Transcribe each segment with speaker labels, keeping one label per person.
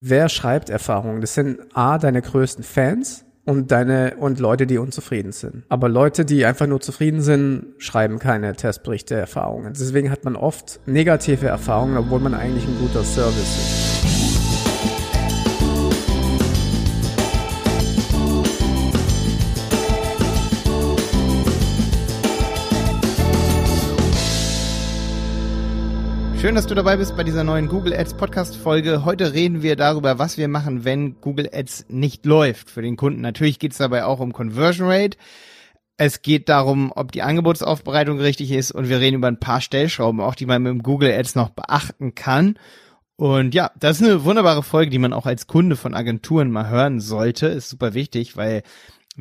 Speaker 1: wer schreibt Erfahrungen? Das sind A, deine größten Fans und deine und Leute, die unzufrieden sind. Aber Leute, die einfach nur zufrieden sind, schreiben keine Testberichte Erfahrungen. Deswegen hat man oft negative Erfahrungen, obwohl man eigentlich ein guter Service ist.
Speaker 2: Schön, dass du dabei bist bei dieser neuen Google Ads Podcast Folge. Heute reden wir darüber, was wir machen, wenn Google Ads nicht läuft für den Kunden. Natürlich geht es dabei auch um Conversion Rate. Es geht darum, ob die Angebotsaufbereitung richtig ist und wir reden über ein paar Stellschrauben, auch die man mit dem Google Ads noch beachten kann. Und ja, das ist eine wunderbare Folge, die man auch als Kunde von Agenturen mal hören sollte. Ist super wichtig, weil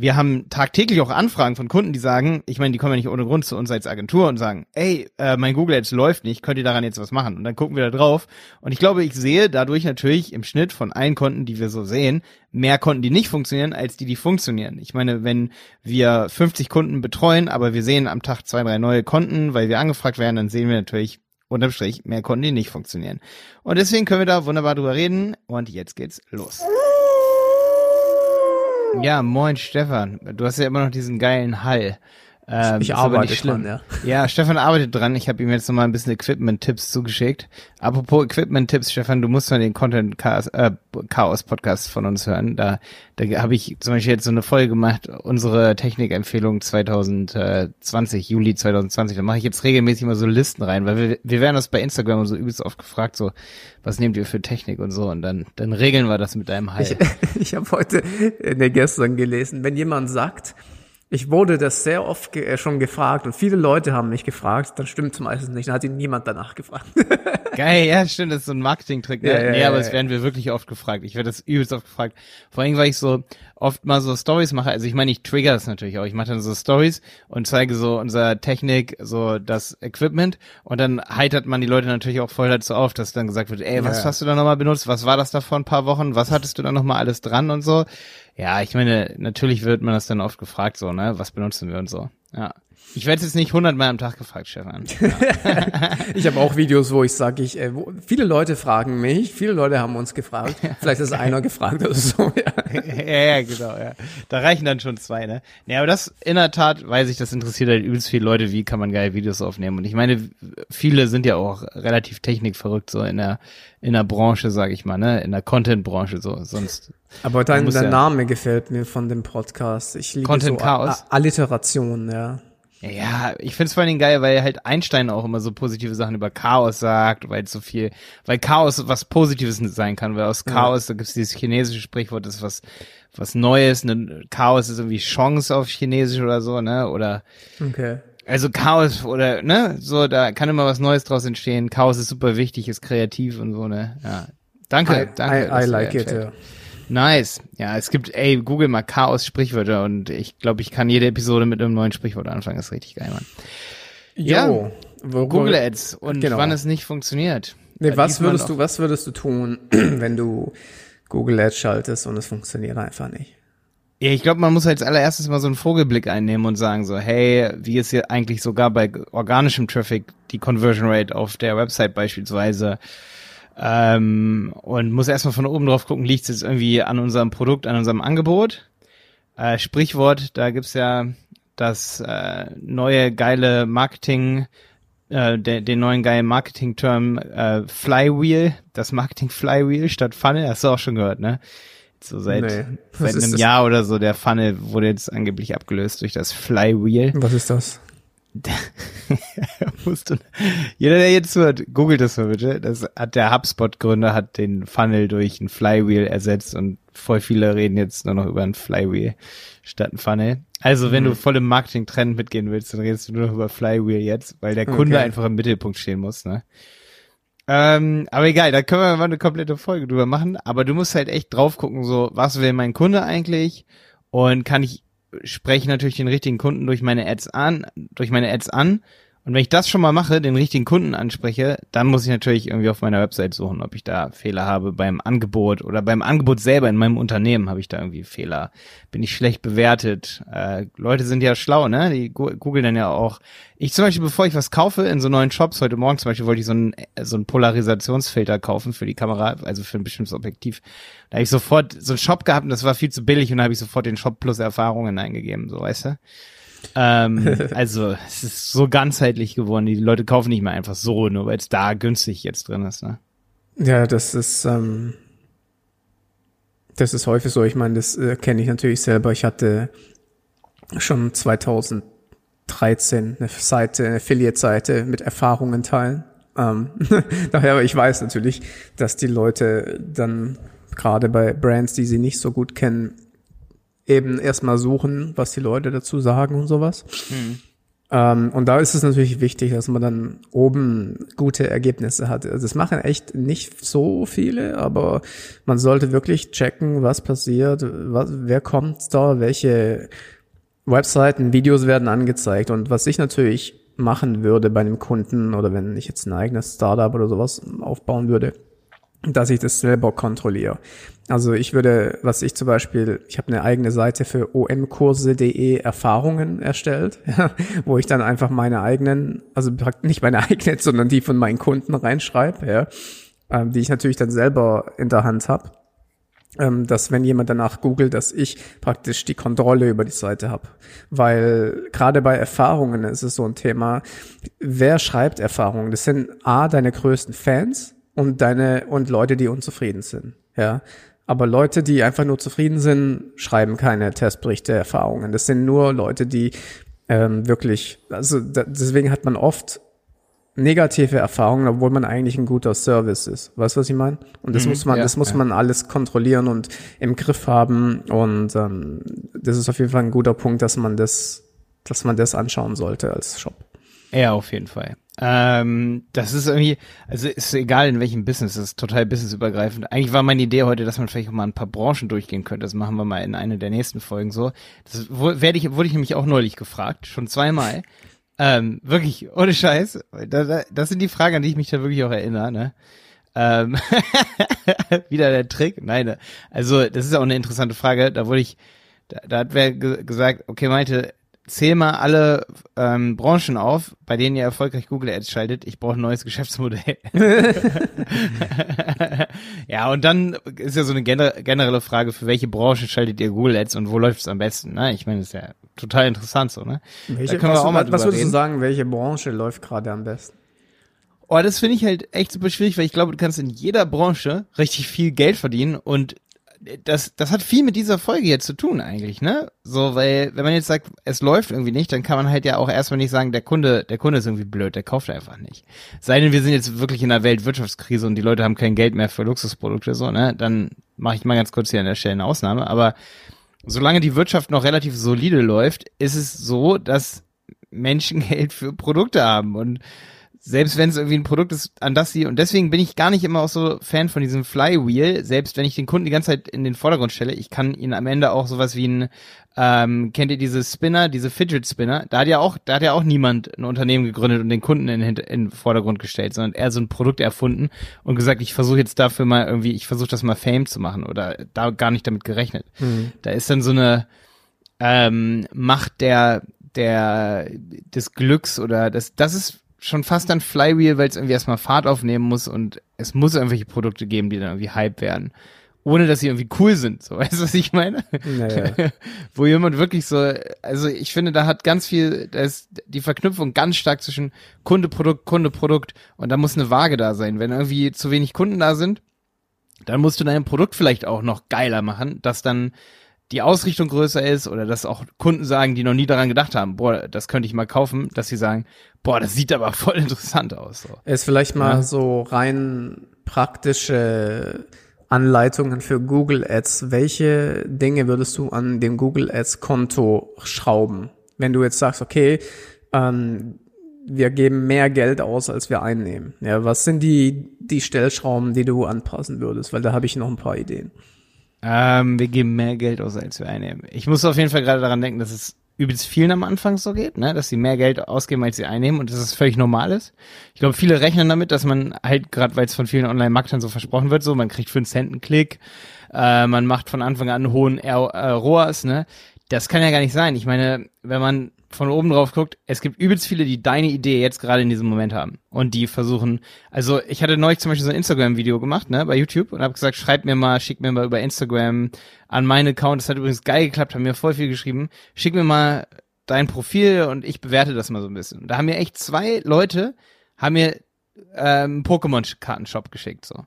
Speaker 2: wir haben tagtäglich auch Anfragen von Kunden, die sagen, ich meine, die kommen ja nicht ohne Grund zu uns als Agentur und sagen, ey, äh, mein Google Ads läuft nicht, könnt ihr daran jetzt was machen? Und dann gucken wir da drauf. Und ich glaube, ich sehe dadurch natürlich im Schnitt von allen Konten, die wir so sehen, mehr Konten, die nicht funktionieren, als die, die funktionieren. Ich meine, wenn wir 50 Kunden betreuen, aber wir sehen am Tag zwei, drei neue Konten, weil wir angefragt werden, dann sehen wir natürlich unterm Strich mehr Konten, die nicht funktionieren. Und deswegen können wir da wunderbar drüber reden. Und jetzt geht's los. Ja, moin Stefan. Du hast ja immer noch diesen geilen Hall.
Speaker 1: Ähm, ich arbeite dran, ja.
Speaker 2: Ja, Stefan arbeitet dran. Ich habe ihm jetzt nochmal ein bisschen Equipment-Tipps zugeschickt. Apropos Equipment-Tipps, Stefan, du musst mal den Content Chaos, äh, Chaos Podcast von uns hören. Da, da habe ich zum Beispiel jetzt so eine Folge gemacht, unsere Technikempfehlung 2020, Juli 2020. Da mache ich jetzt regelmäßig mal so Listen rein, weil wir, wir werden das bei Instagram so übelst oft gefragt, so, was nehmt ihr für Technik und so. Und dann, dann regeln wir das mit deinem Heil.
Speaker 1: Ich, ich habe heute, ne, gestern gelesen, wenn jemand sagt, ich wurde das sehr oft ge äh, schon gefragt und viele Leute haben mich gefragt, dann stimmt es meistens nicht, dann hat ihn niemand danach gefragt.
Speaker 2: Geil, ja, stimmt, das ist so ein Marketing-Trick. Ne? Ja, ja, nee, aber ja, es werden wir wirklich oft gefragt. Ich werde das übelst oft gefragt. Vor allem, weil ich so oft mal so Stories mache. Also ich meine, ich trigger das natürlich auch. Ich mache dann so Stories und zeige so unser Technik, so das Equipment und dann heitert man die Leute natürlich auch voll dazu auf, dass dann gesagt wird, ey, was hast du da nochmal benutzt? Was war das da vor ein paar Wochen? Was hattest du da nochmal alles dran und so? Ja, ich meine, natürlich wird man das dann oft gefragt, so, ne? Was benutzen wir und so. Ja. Ich werde jetzt nicht hundertmal am Tag gefragt, Stefan.
Speaker 1: Ja. ich habe auch Videos, wo ich sage, ich, äh, wo, viele Leute fragen mich, viele Leute haben uns gefragt. Vielleicht ist einer gefragt oder so.
Speaker 2: Ja. ja, ja, genau, ja. Da reichen dann schon zwei, ne? Nee, aber das in der Tat, weiß ich, das interessiert halt übelst viele Leute, wie kann man geile Videos aufnehmen. Und ich meine, viele sind ja auch relativ technikverrückt, so in der, in der Branche, sag ich mal, ne? In der Content-Branche, so. Sonst.
Speaker 1: Aber dein, dein ja Name gefällt mir von dem Podcast. Ich liebe
Speaker 2: Content so Chaos.
Speaker 1: Alliteration, ja.
Speaker 2: Ja, ich find's vor allem geil, weil halt Einstein auch immer so positive Sachen über Chaos sagt, weil so viel, weil Chaos was Positives sein kann, weil aus Chaos, ja. da gibt's dieses chinesische Sprichwort, das ist was, was Neues, ne, Chaos ist irgendwie Chance auf Chinesisch oder so, ne, oder,
Speaker 1: okay.
Speaker 2: Also Chaos oder, ne, so, da kann immer was Neues draus entstehen, Chaos ist super wichtig, ist kreativ und so, ne, ja. Danke,
Speaker 1: I,
Speaker 2: danke.
Speaker 1: I, I like it, ja.
Speaker 2: Nice. Ja, es gibt, ey, google mal Chaos Sprichwörter und ich glaube, ich kann jede Episode mit einem neuen Sprichwort anfangen. Das ist richtig geil, Mann.
Speaker 1: Jo,
Speaker 2: ja, Google Ads und genau. wann es nicht funktioniert.
Speaker 1: Nee, was würdest du, was würdest du tun, wenn du Google Ads schaltest und es funktioniert einfach nicht?
Speaker 2: Ja, ich glaube, man muss als allererstes mal so einen Vogelblick einnehmen und sagen so, hey, wie ist hier eigentlich sogar bei organischem Traffic die Conversion Rate auf der Website beispielsweise? Ähm, und muss erstmal von oben drauf gucken, liegt es jetzt irgendwie an unserem Produkt, an unserem Angebot? Äh, Sprichwort, da gibt's ja das äh, neue geile Marketing, äh, de, den neuen geilen Marketing-Term äh, Flywheel, das Marketing Flywheel statt Funnel, hast du auch schon gehört, ne? So seit, nee. seit einem Jahr oder so, der Funnel wurde jetzt angeblich abgelöst durch das Flywheel.
Speaker 1: Was ist das?
Speaker 2: jeder, der jetzt hört, googelt das mal bitte. Das hat der HubSpot-Gründer hat den Funnel durch ein Flywheel ersetzt und voll viele reden jetzt nur noch über ein Flywheel statt ein Funnel. Also wenn mhm. du voll im Marketing-Trend mitgehen willst, dann redest du nur noch über Flywheel jetzt, weil der Kunde okay. einfach im Mittelpunkt stehen muss, ne? Ähm, aber egal, da können wir mal eine komplette Folge drüber machen. Aber du musst halt echt drauf gucken, so, was will mein Kunde eigentlich? Und kann ich spreche natürlich den richtigen Kunden durch meine Ads an, durch meine Ads an Und wenn ich das schon mal mache, den richtigen Kunden anspreche, dann muss ich natürlich irgendwie auf meiner Website suchen, ob ich da Fehler habe beim Angebot oder beim Angebot selber in meinem Unternehmen habe ich da irgendwie Fehler. Bin ich schlecht bewertet? Äh, Leute sind ja schlau, ne? Die googeln dann ja auch. Ich zum Beispiel, bevor ich was kaufe in so neuen Shops, heute Morgen zum Beispiel wollte ich so einen, so einen Polarisationsfilter kaufen für die Kamera, also für ein bestimmtes Objektiv. Da habe ich sofort so einen Shop gehabt und das war viel zu billig und da habe ich sofort den Shop plus Erfahrungen eingegeben, so weißt du? Ähm, also es ist so ganzheitlich geworden. Die Leute kaufen nicht mehr einfach so, nur weil es da günstig jetzt drin ist. Ne?
Speaker 1: Ja, das ist ähm, das ist häufig so. Ich meine, das äh, kenne ich natürlich selber. Ich hatte schon 2013 eine Seite, eine Affiliate-Seite mit Erfahrungen teilen. Ähm, daher, ich weiß natürlich, dass die Leute dann gerade bei Brands, die sie nicht so gut kennen, eben erstmal suchen, was die Leute dazu sagen und sowas. Mhm. Ähm, und da ist es natürlich wichtig, dass man dann oben gute Ergebnisse hat. Also das machen echt nicht so viele, aber man sollte wirklich checken, was passiert, was, wer kommt da, welche Webseiten, Videos werden angezeigt. Und was ich natürlich machen würde bei einem Kunden oder wenn ich jetzt ein eigenes Startup oder sowas aufbauen würde, dass ich das selber kontrolliere. Also ich würde, was ich zum Beispiel, ich habe eine eigene Seite für omkurse.de Erfahrungen erstellt, wo ich dann einfach meine eigenen, also nicht meine eigenen, sondern die von meinen Kunden reinschreibe, ja, ähm, die ich natürlich dann selber in der Hand habe. Ähm, dass wenn jemand danach googelt, dass ich praktisch die Kontrolle über die Seite habe. Weil gerade bei Erfahrungen ist es so ein Thema, wer schreibt Erfahrungen? Das sind A, deine größten Fans, und deine und Leute, die unzufrieden sind. Ja. Aber Leute, die einfach nur zufrieden sind, schreiben keine Testberichte, Erfahrungen. Das sind nur Leute, die ähm, wirklich, also da, deswegen hat man oft negative Erfahrungen, obwohl man eigentlich ein guter Service ist. Weißt du, was ich meine? Und das mhm, muss man, ja, das muss ja. man alles kontrollieren und im Griff haben. Und ähm, das ist auf jeden Fall ein guter Punkt, dass man das, dass man das anschauen sollte als Shop.
Speaker 2: Ja, auf jeden Fall. Ähm, das ist irgendwie, also ist egal in welchem Business, das ist total businessübergreifend. Eigentlich war meine Idee heute, dass man vielleicht auch mal ein paar Branchen durchgehen könnte. Das machen wir mal in einer der nächsten Folgen so. Das werde ich, wurde ich nämlich auch neulich gefragt, schon zweimal. Ähm, wirklich, ohne Scheiß. Das, sind die Fragen, an die ich mich da wirklich auch erinnere, ne? Ähm, wieder der Trick? Nein, ne. also das ist auch eine interessante Frage. Da wurde ich, da, da hat wer gesagt, okay, meinte, zähl mal alle ähm, Branchen auf, bei denen ihr erfolgreich Google Ads schaltet. Ich brauche ein neues Geschäftsmodell. ja, und dann ist ja so eine generelle Frage, für welche Branche schaltet ihr Google Ads und wo läuft es am besten? Ne? Ich meine, das ist ja total interessant so, ne?
Speaker 1: Welche, da können wir auch mal was würdest du sagen, welche Branche läuft gerade am besten?
Speaker 2: Oh, das finde ich halt echt super schwierig, weil ich glaube, du kannst in jeder Branche richtig viel Geld verdienen und das, das hat viel mit dieser Folge jetzt zu tun eigentlich, ne? So, weil, wenn man jetzt sagt, es läuft irgendwie nicht, dann kann man halt ja auch erstmal nicht sagen, der Kunde, der Kunde ist irgendwie blöd, der kauft einfach nicht. Sei denn, wir sind jetzt wirklich in einer Weltwirtschaftskrise und die Leute haben kein Geld mehr für Luxusprodukte, so, ne? Dann mache ich mal ganz kurz hier an der Stelle eine Ausnahme. Aber solange die Wirtschaft noch relativ solide läuft, ist es so, dass Menschen Geld für Produkte haben und selbst wenn es irgendwie ein Produkt ist, an das sie, und deswegen bin ich gar nicht immer auch so Fan von diesem Flywheel, selbst wenn ich den Kunden die ganze Zeit in den Vordergrund stelle, ich kann ihn am Ende auch sowas wie ein, ähm, kennt ihr diese Spinner, diese Fidget Spinner, da hat ja auch, da hat ja auch niemand ein Unternehmen gegründet und den Kunden in den Vordergrund gestellt, sondern er so ein Produkt erfunden und gesagt, ich versuche jetzt dafür mal irgendwie, ich versuche das mal Fame zu machen oder da gar nicht damit gerechnet. Mhm. Da ist dann so eine ähm, Macht der, der, des Glücks oder das, das ist schon fast ein Flywheel, weil es irgendwie erstmal Fahrt aufnehmen muss und es muss irgendwelche Produkte geben, die dann irgendwie Hype werden. Ohne dass sie irgendwie cool sind, so weißt du, was ich meine? Naja. Wo jemand wirklich so, also ich finde, da hat ganz viel, da ist die Verknüpfung ganz stark zwischen Kunde, Produkt, Kunde, Produkt und da muss eine Waage da sein. Wenn irgendwie zu wenig Kunden da sind, dann musst du dein Produkt vielleicht auch noch geiler machen, dass dann die Ausrichtung größer ist oder dass auch Kunden sagen, die noch nie daran gedacht haben, boah, das könnte ich mal kaufen, dass sie sagen, boah, das sieht aber voll interessant aus. So.
Speaker 1: Ist vielleicht mal ja. so rein praktische Anleitungen für Google Ads. Welche Dinge würdest du an dem Google Ads Konto schrauben? Wenn du jetzt sagst, okay, ähm, wir geben mehr Geld aus, als wir einnehmen. Ja, was sind die, die Stellschrauben, die du anpassen würdest? Weil da habe ich noch ein paar Ideen.
Speaker 2: Ähm, wir geben mehr Geld aus, als wir einnehmen. Ich muss auf jeden Fall gerade daran denken, dass es übelst vielen am Anfang so geht, ne, dass sie mehr Geld ausgeben, als sie einnehmen und dass es völlig normal ist. Ich glaube, viele rechnen damit, dass man halt, gerade weil es von vielen Online-Marketern so versprochen wird, so, man kriegt fünf Cent einen Klick, äh, man macht von Anfang an einen hohen äh, ROAS, ne. Das kann ja gar nicht sein. Ich meine, wenn man von oben drauf guckt, es gibt übelst viele, die deine Idee jetzt gerade in diesem Moment haben und die versuchen, also ich hatte neulich zum Beispiel so ein Instagram-Video gemacht, ne, bei YouTube und habe gesagt, schreib mir mal, schick mir mal über Instagram an meinen Account, das hat übrigens geil geklappt, haben mir voll viel geschrieben, schick mir mal dein Profil und ich bewerte das mal so ein bisschen. Da haben mir echt zwei Leute, haben mir ähm, Pokémon-Kartenshop geschickt, so.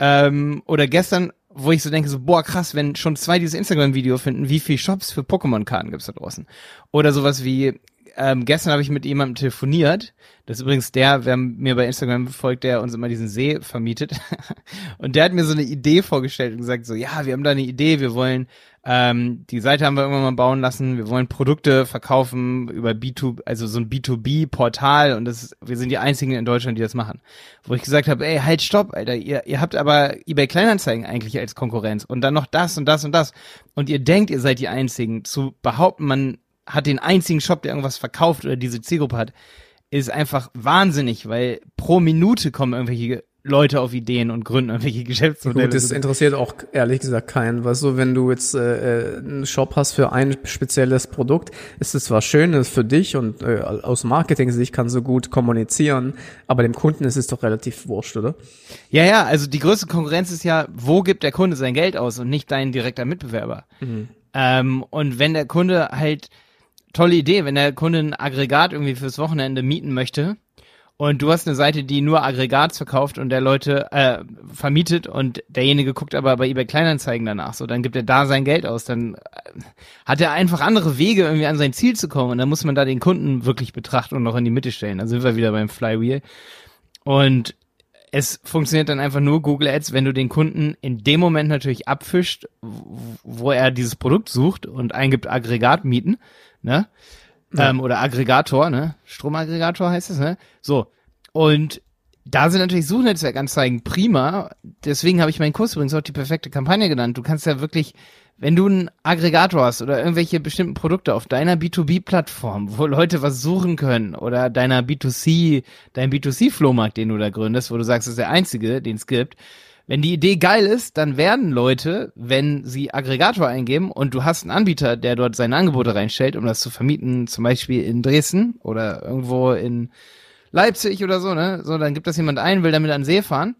Speaker 2: Ähm, oder gestern wo ich so denke, so, boah, krass, wenn schon zwei dieses Instagram-Video finden, wie viel Shops für Pokémon-Karten gibt's da draußen? Oder sowas wie, ähm, gestern habe ich mit jemandem telefoniert. Das ist übrigens der, wer mir bei Instagram folgt, der uns immer diesen See vermietet. und der hat mir so eine Idee vorgestellt und gesagt so, ja, wir haben da eine Idee, wir wollen ähm, die Seite haben wir irgendwann mal bauen lassen. Wir wollen Produkte verkaufen über B2, also so ein B2B-Portal und das wir sind die einzigen in Deutschland, die das machen. Wo ich gesagt habe, ey, halt stopp, Alter, ihr, ihr habt aber eBay Kleinanzeigen eigentlich als Konkurrenz und dann noch das und das und das. Und ihr denkt, ihr seid die einzigen. Zu behaupten, man hat den einzigen Shop, der irgendwas verkauft oder diese Zielgruppe hat, ist einfach wahnsinnig, weil pro Minute kommen irgendwelche Leute auf Ideen und gründen irgendwelche Geschäftsmodelle.
Speaker 1: Gut, das interessiert auch ehrlich gesagt keinen. Weißt du, wenn du jetzt äh, äh, einen Shop hast für ein spezielles Produkt, ist es zwar schön ist für dich und äh, aus Marketing-Sicht kannst du gut kommunizieren, aber dem Kunden ist es doch relativ wurscht, oder?
Speaker 2: Ja, ja, also die größte Konkurrenz ist ja, wo gibt der Kunde sein Geld aus und nicht dein direkter Mitbewerber. Mhm. Ähm, und wenn der Kunde halt, tolle Idee, wenn der Kunde ein Aggregat irgendwie fürs Wochenende mieten möchte, und du hast eine Seite, die nur Aggregats verkauft und der Leute äh, vermietet und derjenige guckt aber bei eBay Kleinanzeigen danach. So, dann gibt er da sein Geld aus. Dann äh, hat er einfach andere Wege, irgendwie an sein Ziel zu kommen. Und dann muss man da den Kunden wirklich betrachten und noch in die Mitte stellen. Dann sind wir wieder beim Flywheel. Und es funktioniert dann einfach nur Google Ads, wenn du den Kunden in dem Moment natürlich abfischt, wo er dieses Produkt sucht und eingibt Aggregat mieten, ne? Ja. Ähm, oder Aggregator, ne? Stromaggregator heißt es, ne? So. Und da sind natürlich Suchnetzwerkanzeigen prima. Deswegen habe ich meinen Kurs übrigens auch die perfekte Kampagne genannt. Du kannst ja wirklich, wenn du einen Aggregator hast oder irgendwelche bestimmten Produkte auf deiner B2B-Plattform, wo Leute was suchen können oder deiner B2C, dein B2C-Flohmarkt, den du da gründest, wo du sagst, das ist der einzige, den es gibt, wenn die Idee geil ist, dann werden Leute, wenn sie Aggregator eingeben und du hast einen Anbieter, der dort seine Angebote reinstellt, um das zu vermieten, zum Beispiel in Dresden oder irgendwo in Leipzig oder so, ne? So, dann gibt das jemand ein, will damit an See fahren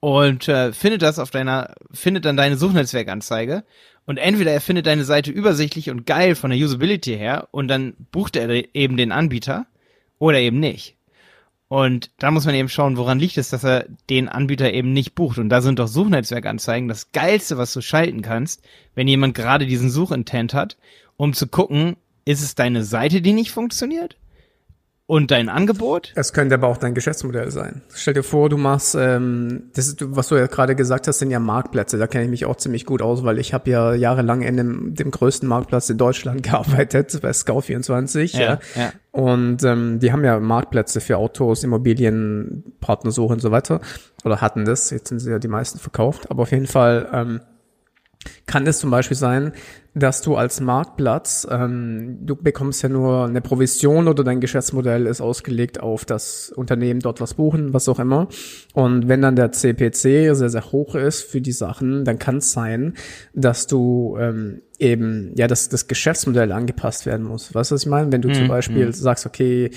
Speaker 2: und äh, findet das auf deiner, findet dann deine Suchnetzwerkanzeige und entweder er findet deine Seite übersichtlich und geil von der Usability her und dann bucht er eben den Anbieter oder eben nicht. Und da muss man eben schauen, woran liegt es, dass er den Anbieter eben nicht bucht. Und da sind doch Suchnetzwerkanzeigen das Geilste, was du schalten kannst, wenn jemand gerade diesen Suchintent hat, um zu gucken, ist es deine Seite, die nicht funktioniert? Und dein Angebot?
Speaker 1: Es könnte aber auch dein Geschäftsmodell sein. Stell dir vor, du machst, ähm, das ist, was du ja gerade gesagt hast, sind ja Marktplätze. Da kenne ich mich auch ziemlich gut aus, weil ich habe ja jahrelang in dem, dem größten Marktplatz in Deutschland gearbeitet, bei Scout24. Ja, ja. ja. Und ähm, die haben ja Marktplätze für Autos, Immobilien, Partnersuche und so weiter. Oder hatten das. Jetzt sind sie ja die meisten verkauft. Aber auf jeden Fall ähm, kann es zum Beispiel sein, dass du als Marktplatz, ähm, du bekommst ja nur eine Provision oder dein Geschäftsmodell ist ausgelegt auf das Unternehmen dort was buchen, was auch immer. Und wenn dann der CPC sehr, sehr hoch ist für die Sachen, dann kann es sein, dass du ähm, eben, ja, dass das Geschäftsmodell angepasst werden muss. Weißt du, was ich meine? Wenn du mhm. zum Beispiel mhm. sagst, okay,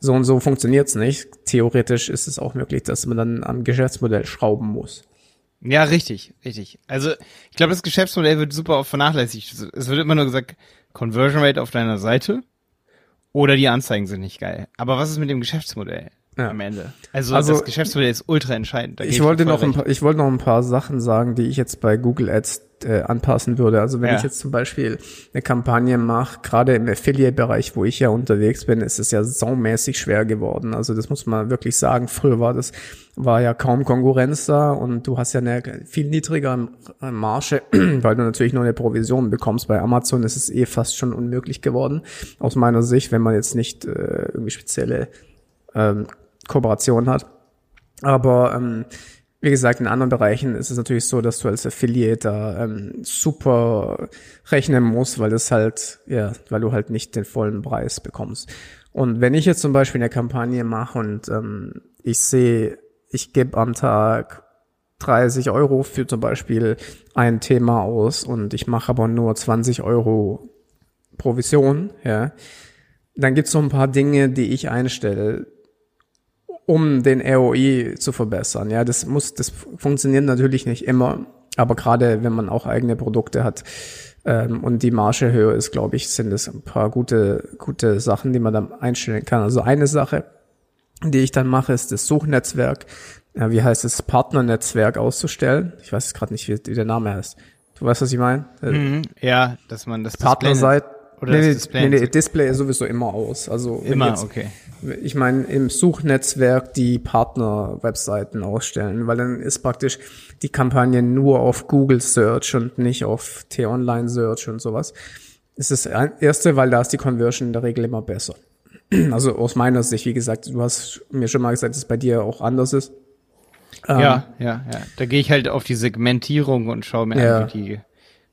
Speaker 1: so und so funktioniert's nicht, theoretisch ist es auch möglich, dass man dann am Geschäftsmodell schrauben muss.
Speaker 2: Ja, richtig, richtig. Also ich glaube, das Geschäftsmodell wird super oft vernachlässigt. Es wird immer nur gesagt, Conversion Rate auf deiner Seite oder die Anzeigen sind nicht geil. Aber was ist mit dem Geschäftsmodell? Ja. am Ende. Also, also, das Geschäftsmodell ist ultra entscheidend.
Speaker 1: ich wollte noch ein paar, ich wollte noch ein paar Sachen sagen, die ich jetzt bei Google Ads äh, anpassen würde. Also wenn ja. ich jetzt zum Beispiel eine Kampagne mache, gerade im Affiliate-Bereich, wo ich ja unterwegs bin, ist es ja saumäßig schwer geworden. Also das muss man wirklich sagen. Früher war das, war ja kaum Konkurrenz da und du hast ja eine viel niedrigere Marge, weil du natürlich nur eine Provision bekommst. Bei Amazon ist es eh fast schon unmöglich geworden, aus meiner Sicht, wenn man jetzt nicht äh, irgendwie spezielle ähm, Kooperation hat. Aber ähm, wie gesagt, in anderen Bereichen ist es natürlich so, dass du als Affiliate ähm, super rechnen musst, weil das halt, ja, weil du halt nicht den vollen Preis bekommst. Und wenn ich jetzt zum Beispiel eine Kampagne mache und ähm, ich sehe, ich gebe am Tag 30 Euro für zum Beispiel ein Thema aus und ich mache aber nur 20 Euro Provision, ja, dann gibt's so ein paar Dinge, die ich einstelle, um den ROI zu verbessern. Ja, das muss, das funktioniert natürlich nicht immer, aber gerade wenn man auch eigene Produkte hat ähm, und die Marge höher ist, glaube ich, sind es ein paar gute, gute Sachen, die man dann einstellen kann. Also eine Sache, die ich dann mache, ist das Suchnetzwerk, ja, wie heißt es, Partnernetzwerk auszustellen. Ich weiß gerade nicht, wie, wie, der Name heißt. Du weißt, was ich meine?
Speaker 2: Mhm, ja, dass man das
Speaker 1: Partnerseite oder nee, das Display? Nee, nee, Display ist sowieso immer aus. Also
Speaker 2: immer, jetzt, okay.
Speaker 1: Ich meine, im Suchnetzwerk die Partner-Webseiten ausstellen, weil dann ist praktisch die Kampagne nur auf Google Search und nicht auf T-Online Search und sowas. Das ist das erste, weil da ist die Conversion in der Regel immer besser. Also aus meiner Sicht, wie gesagt, du hast mir schon mal gesagt, dass es bei dir auch anders ist.
Speaker 2: Ja, ähm, ja, ja. Da gehe ich halt auf die Segmentierung und schaue mir ja. an, wie die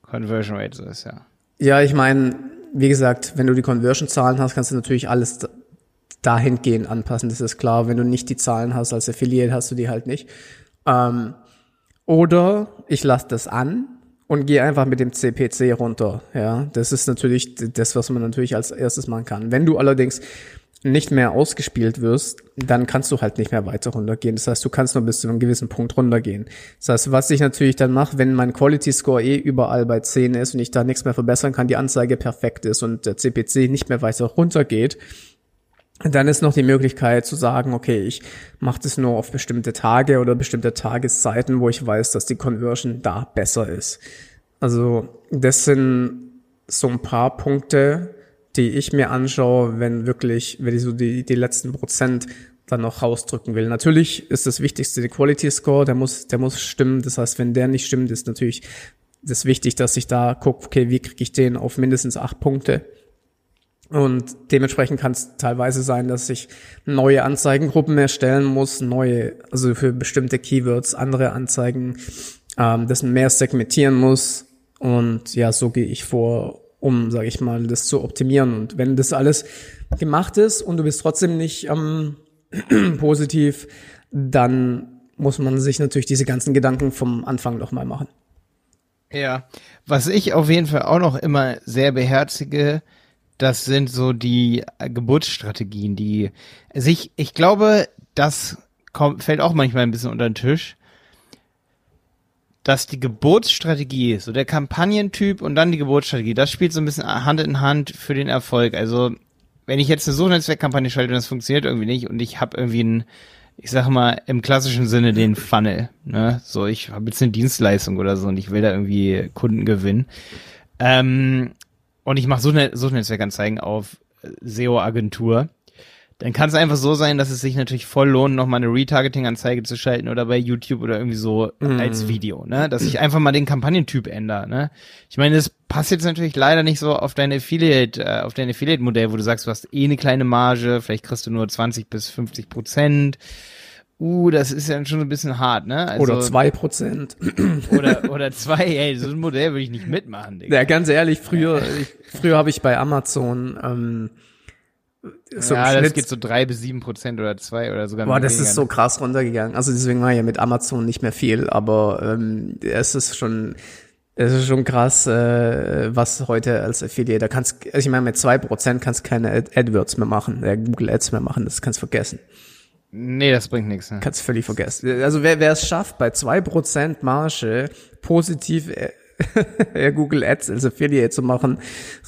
Speaker 2: Conversion Rate so ist, ja.
Speaker 1: Ja, ich meine, wie gesagt, wenn du die Conversion-Zahlen hast, kannst du natürlich alles dahingehend anpassen, das ist klar. Wenn du nicht die Zahlen hast als Affiliate, hast du die halt nicht. Ähm, oder ich lasse das an und gehe einfach mit dem CPC runter. Ja, das ist natürlich das, was man natürlich als erstes machen kann. Wenn du allerdings nicht mehr ausgespielt wirst, dann kannst du halt nicht mehr weiter runtergehen. Das heißt, du kannst nur bis zu einem gewissen Punkt runtergehen. Das heißt, was ich natürlich dann mache, wenn mein Quality Score eh überall bei 10 ist und ich da nichts mehr verbessern kann, die Anzeige perfekt ist und der CPC nicht mehr weiter runtergeht, dann ist noch die Möglichkeit zu sagen, okay, ich mache das nur auf bestimmte Tage oder bestimmte Tageszeiten, wo ich weiß, dass die Conversion da besser ist. Also das sind so ein paar Punkte, die ich mir anschaue, wenn wirklich, wenn ich so die, die letzten Prozent dann noch rausdrücken will. Natürlich ist das Wichtigste der Quality Score, der muss, der muss stimmen. Das heißt, wenn der nicht stimmt, ist natürlich das wichtig, dass ich da gucke, okay, wie kriege ich den auf mindestens acht Punkte. Und dementsprechend kann es teilweise sein, dass ich neue Anzeigengruppen erstellen muss, neue, also für bestimmte Keywords andere Anzeigen, ähm, das mehr segmentieren muss. Und ja, so gehe ich vor, um, sage ich mal, das zu optimieren. Und wenn das alles gemacht ist und du bist trotzdem nicht ähm, positiv, dann muss man sich natürlich diese ganzen Gedanken vom Anfang noch mal machen.
Speaker 2: Ja, was ich auf jeden Fall auch noch immer sehr beherzige, das sind so die Geburtsstrategien, die sich, ich glaube, das kommt, fällt auch manchmal ein bisschen unter den Tisch dass die Geburtsstrategie, so der Kampagnentyp und dann die Geburtsstrategie, das spielt so ein bisschen Hand in Hand für den Erfolg. Also wenn ich jetzt eine Suchnetzwerkkampagne schalte und das funktioniert irgendwie nicht und ich habe irgendwie einen, ich sag mal im klassischen Sinne den Funnel, ne, so ich habe jetzt eine Dienstleistung oder so und ich will da irgendwie Kunden gewinnen. Ähm, und ich mache Suchnet Suchnetzwerkanzeigen auf SEO-Agentur dann kann es einfach so sein, dass es sich natürlich voll lohnt, nochmal eine Retargeting-Anzeige zu schalten oder bei YouTube oder irgendwie so mm. als Video, ne? Dass ich einfach mal den Kampagnentyp ändere, ne? Ich meine, das passt jetzt natürlich leider nicht so auf deine Affiliate, äh, auf dein Affiliate-Modell, wo du sagst, du hast eh eine kleine Marge, vielleicht kriegst du nur 20 bis 50 Prozent. Uh, das ist ja schon ein bisschen hart, ne?
Speaker 1: Also, oder zwei Prozent.
Speaker 2: Oder, oder zwei, ey, so ein Modell würde ich nicht mitmachen,
Speaker 1: Digga. Ja, ganz ehrlich, früher, ich, früher habe ich bei Amazon, ähm,
Speaker 2: so ja, das geht so drei bis sieben Prozent oder zwei oder sogar
Speaker 1: Boah, das ist so krass runtergegangen. Also deswegen war ja mit Amazon nicht mehr viel, aber ähm, es ist schon, es ist schon krass, äh, was heute als Affiliate, da kannst, also ich meine, mit zwei Prozent kannst du keine Ad AdWords mehr machen, äh, Google Ads mehr machen, das kannst du vergessen.
Speaker 2: Nee, das bringt nichts. Ne?
Speaker 1: Kannst du völlig vergessen. Also wer, wer es schafft, bei zwei Prozent Marge positiv äh, Google Ads als Affiliate zu machen,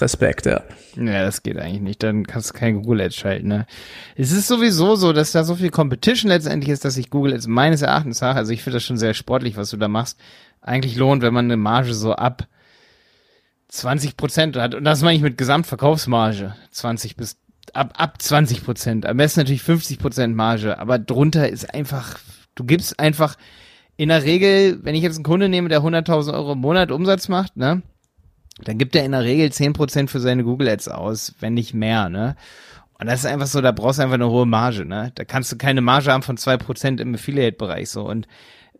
Speaker 1: Respekt, ja.
Speaker 2: Ja, das geht eigentlich nicht. Dann kannst du kein Google Ads schalten, ne? Es ist sowieso so, dass da so viel Competition letztendlich ist, dass sich Google Ads meines Erachtens nach, also ich finde das schon sehr sportlich, was du da machst, eigentlich lohnt, wenn man eine Marge so ab 20 Prozent hat. Und das meine ich mit Gesamtverkaufsmarge. 20 bis, ab, ab 20 Prozent. Am besten natürlich 50 Prozent Marge. Aber drunter ist einfach, du gibst einfach, in der Regel, wenn ich jetzt einen Kunde nehme, der 100.000 Euro im Monat Umsatz macht, ne, dann gibt er in der Regel 10% für seine Google Ads aus, wenn nicht mehr, ne. Und das ist einfach so, da brauchst du einfach eine hohe Marge, ne. Da kannst du keine Marge haben von 2% im Affiliate-Bereich, so. Und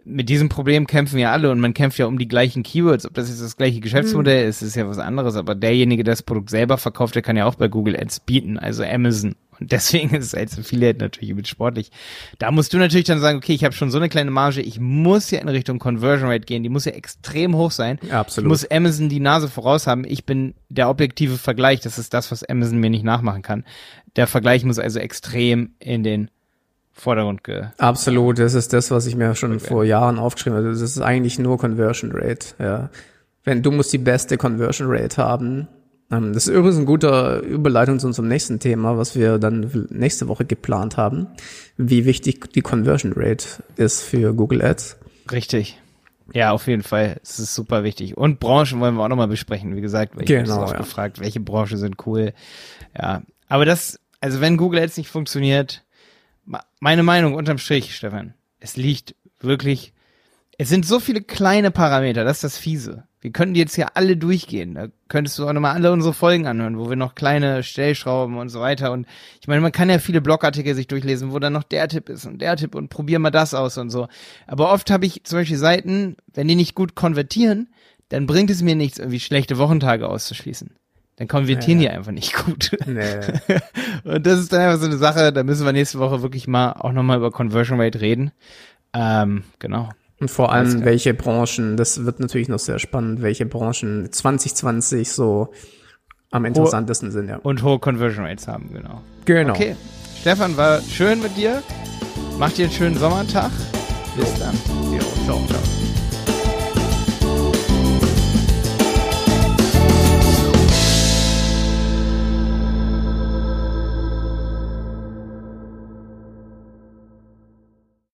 Speaker 2: mit diesem Problem kämpfen ja alle und man kämpft ja um die gleichen Keywords. Ob das jetzt das gleiche Geschäftsmodell mhm. ist, ist ja was anderes. Aber derjenige, der das Produkt selber verkauft, der kann ja auch bei Google Ads bieten, also Amazon. Und deswegen ist es als Affiliate natürlich mit sportlich. Da musst du natürlich dann sagen, okay, ich habe schon so eine kleine Marge, ich muss ja in Richtung Conversion Rate gehen, die muss ja extrem hoch sein.
Speaker 1: Ja, absolut.
Speaker 2: Ich muss Amazon die Nase voraus haben. Ich bin der objektive Vergleich, das ist das, was Amazon mir nicht nachmachen kann. Der Vergleich muss also extrem in den Vordergrund ge.
Speaker 1: Absolut, das ist das, was ich mir schon okay. vor Jahren aufgeschrieben habe. Das ist eigentlich nur Conversion Rate, ja. Wenn du musst die beste Conversion Rate haben. Ähm, das ist übrigens ein guter Überleitung zu unserem nächsten Thema, was wir dann nächste Woche geplant haben. Wie wichtig die Conversion Rate ist für Google Ads.
Speaker 2: Richtig. Ja, auf jeden Fall. Es ist super wichtig. Und Branchen wollen wir auch nochmal besprechen. Wie gesagt, ich genau, oft ja. gefragt, welche Branchen sind cool. Ja. Aber das, also wenn Google Ads nicht funktioniert, meine Meinung unterm Strich, Stefan, es liegt wirklich, es sind so viele kleine Parameter, das ist das Fiese. Wir könnten die jetzt ja alle durchgehen. Da könntest du auch nochmal alle unsere Folgen anhören, wo wir noch kleine Stellschrauben und so weiter. Und ich meine, man kann ja viele Blogartikel sich durchlesen, wo dann noch der Tipp ist und der Tipp und probier mal das aus und so. Aber oft habe ich zum Beispiel Seiten, wenn die nicht gut konvertieren, dann bringt es mir nichts, irgendwie schlechte Wochentage auszuschließen. Dann konvertieren ja, ja. die einfach nicht gut. Nee. und das ist dann einfach so eine Sache, da müssen wir nächste Woche wirklich mal auch nochmal über Conversion Rate reden. Ähm, genau.
Speaker 1: Und vor allem, welche Branchen, das wird natürlich noch sehr spannend, welche Branchen 2020 so am interessantesten sind, ja.
Speaker 2: Und hohe Conversion Rates haben, genau.
Speaker 1: Genau.
Speaker 2: Okay. Stefan, war schön mit dir. Mach dir einen schönen Sommertag. Bis dann.
Speaker 1: Jo, ciao, ciao.